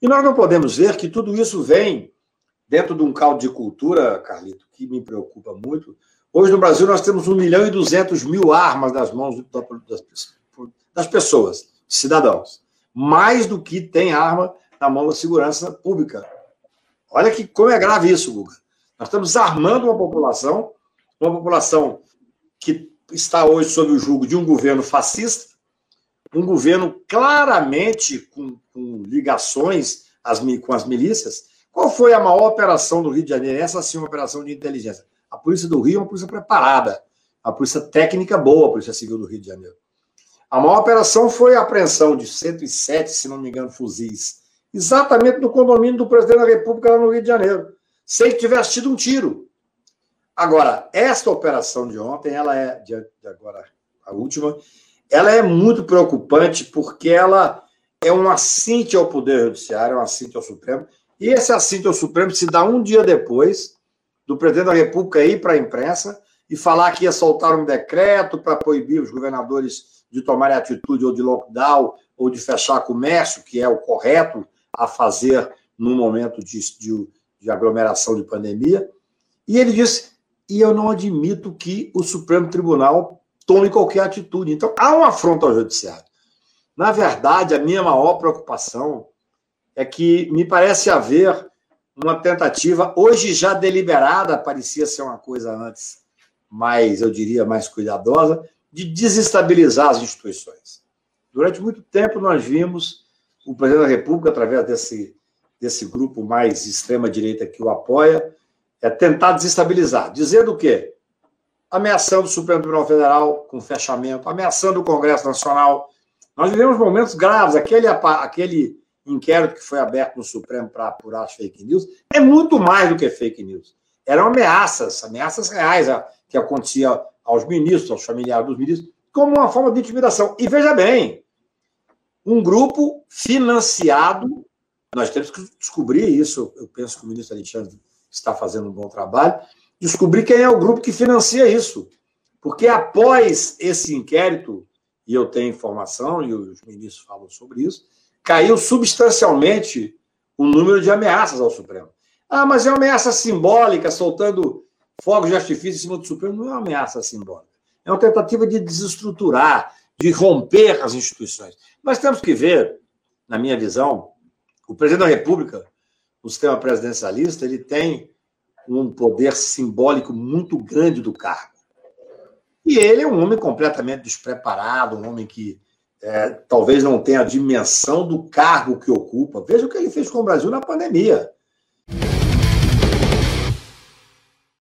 E nós não podemos ver que tudo isso vem dentro de um caldo de cultura, Carlito, que me preocupa muito. Hoje no Brasil nós temos 1 milhão e 200 mil armas nas mãos das pessoas, cidadãos. Mais do que tem arma na mão da segurança pública. Olha que como é grave isso, Guga. Nós estamos armando uma população, uma população que está hoje sob o jugo de um governo fascista, um governo claramente com, com ligações as, com as milícias. Qual foi a maior operação do Rio de Janeiro? Essa sim, uma operação de inteligência. A polícia do Rio é uma polícia preparada, uma polícia técnica boa, a Polícia Civil do Rio de Janeiro. A maior operação foi a apreensão de 107, se não me engano, fuzis, exatamente no condomínio do presidente da República lá no Rio de Janeiro, sem que tivesse tido um tiro. Agora, esta operação de ontem, ela é, de agora a última, ela é muito preocupante porque ela é um assinte ao Poder Judiciário, é um assinte ao Supremo, e esse assinte ao Supremo se dá um dia depois do presidente da República ir para a imprensa e falar que ia soltar um decreto para proibir os governadores de tomarem atitude ou de lockdown ou de fechar comércio, que é o correto a fazer num momento de, de, de aglomeração de pandemia. E ele disse: e eu não admito que o Supremo Tribunal tome qualquer atitude. Então, há uma afronta ao Judiciário. Na verdade, a minha maior preocupação é que me parece haver uma tentativa, hoje já deliberada, parecia ser uma coisa antes mais, eu diria, mais cuidadosa, de desestabilizar as instituições. Durante muito tempo nós vimos o presidente da República, através desse, desse grupo mais extrema-direita que o apoia, é tentar desestabilizar, dizendo o quê? Ameaçando o Supremo Tribunal Federal com fechamento, ameaçando o Congresso Nacional. Nós vivemos momentos graves, aquele, aquele inquérito que foi aberto no Supremo para apurar as fake news é muito mais do que fake news. Eram ameaças, ameaças reais que acontecia aos ministros, aos familiares dos ministros, como uma forma de intimidação. E veja bem, um grupo financiado, nós temos que descobrir isso, eu penso que o ministro Alexandre está fazendo um bom trabalho, descobrir quem é o grupo que financia isso. Porque após esse inquérito, e eu tenho informação, e os ministros falam sobre isso, caiu substancialmente o número de ameaças ao Supremo. Ah, mas é uma ameaça simbólica, soltando fogos de artifício em cima do Supremo. Não é uma ameaça simbólica. É uma tentativa de desestruturar, de romper as instituições. Mas temos que ver, na minha visão, o presidente da República, o sistema presidencialista, ele tem um poder simbólico muito grande do cargo. E ele é um homem completamente despreparado, um homem que é, talvez não tenha a dimensão do cargo que ocupa. Veja o que ele fez com o Brasil na pandemia.